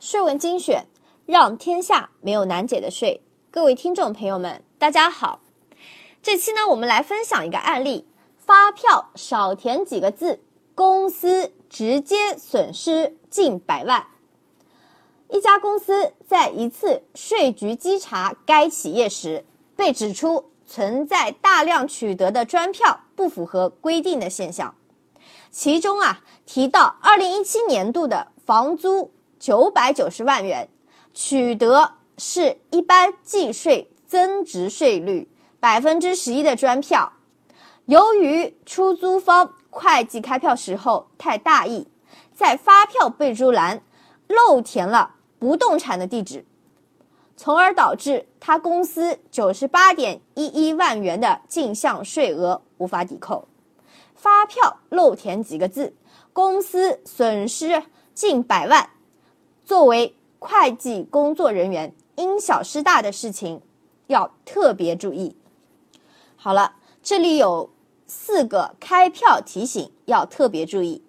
税文精选，让天下没有难解的税。各位听众朋友们，大家好。这期呢，我们来分享一个案例：发票少填几个字，公司直接损失近百万。一家公司在一次税局稽查该企业时，被指出存在大量取得的专票不符合规定的现象。其中啊，提到二零一七年度的房租九百九十万元，取得是一般计税增值税率百分之十一的专票。由于出租方会计开票时候太大意，在发票备注栏漏填了不动产的地址，从而导致他公司九十八点一一万元的进项税额无法抵扣。发票漏填几个字，公司损失近百万。作为会计工作人员，因小失大的事情要特别注意。好了，这里有四个开票提醒要特别注意。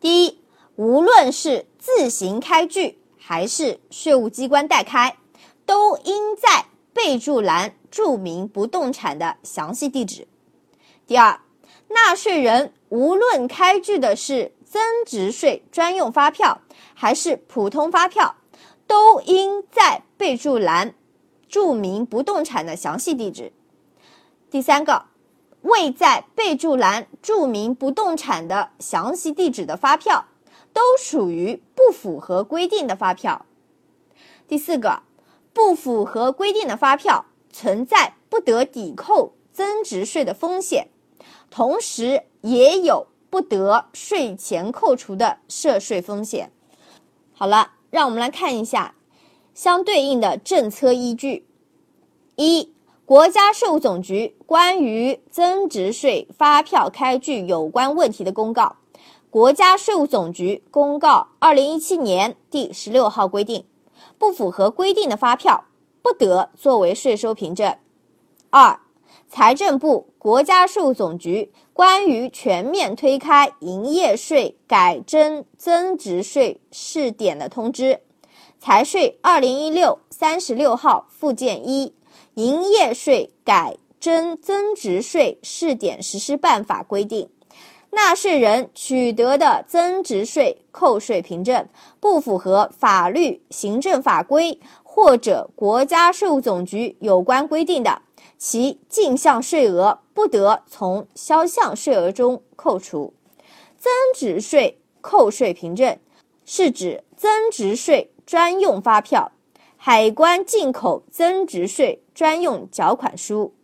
第一，无论是自行开具还是税务机关代开，都应在备注栏注明不动产的详细地址。第二，纳税人无论开具的是增值税专用发票还是普通发票，都应在备注栏注明不动产的详细地址。第三个，未在备注栏注明不动产的详细地址的发票，都属于不符合规定的发票。第四个，不符合规定的发票存在不得抵扣增值税的风险。同时，也有不得税前扣除的涉税风险。好了，让我们来看一下相对应的政策依据：一、国家税务总局关于增值税发票开具有关问题的公告（国家税务总局公告二零一七年第十六号）规定，不符合规定的发票不得作为税收凭证。二、财政部、国家税务总局关于全面推开营业税改征增值税试点的通知（财税二零一六三十六号附件一营业税改征增值税试点实施办法）规定，纳税人取得的增值税扣税凭证不符合法律、行政法规或者国家税务总局有关规定的。其进项税额不得从销项税额中扣除。增值税扣税凭证是指增值税专用发票、海关进口增值税专用缴款书、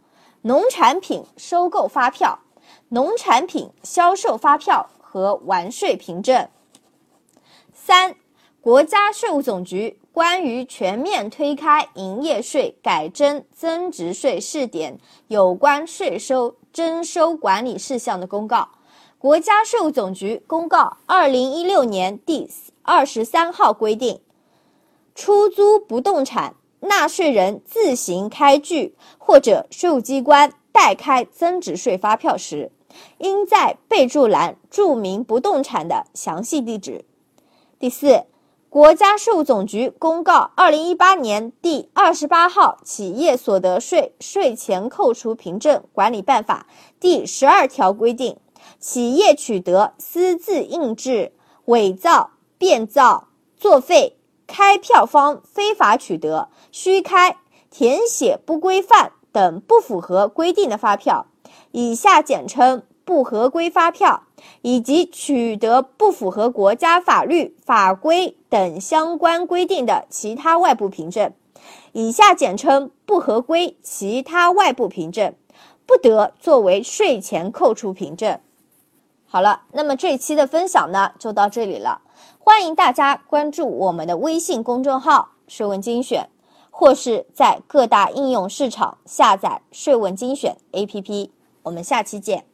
农产品收购发票、农产品销售发票和完税凭证。三、国家税务总局。关于全面推开营业税改征增值税试点有关税收征收管理事项的公告（国家税务总局公告二零一六年第二十三号）规定，出租不动产纳税人自行开具或者税务机关代开增值税发票时，应在备注栏注明不动产的详细地址。第四。国家税务总局公告二零一八年第二十八号《企业所得税税前扣除凭证管理办法》第十二条规定，企业取得私自印制、伪造、变造、作废、开票方非法取得、虚开、填写不规范等不符合规定的发票（以下简称不合规发票）。以及取得不符合国家法律法规等相关规定的其他外部凭证（以下简称不合规其他外部凭证），不得作为税前扣除凭证。好了，那么这期的分享呢，就到这里了。欢迎大家关注我们的微信公众号“税问精选”，或是在各大应用市场下载“税问精选 ”APP。我们下期见。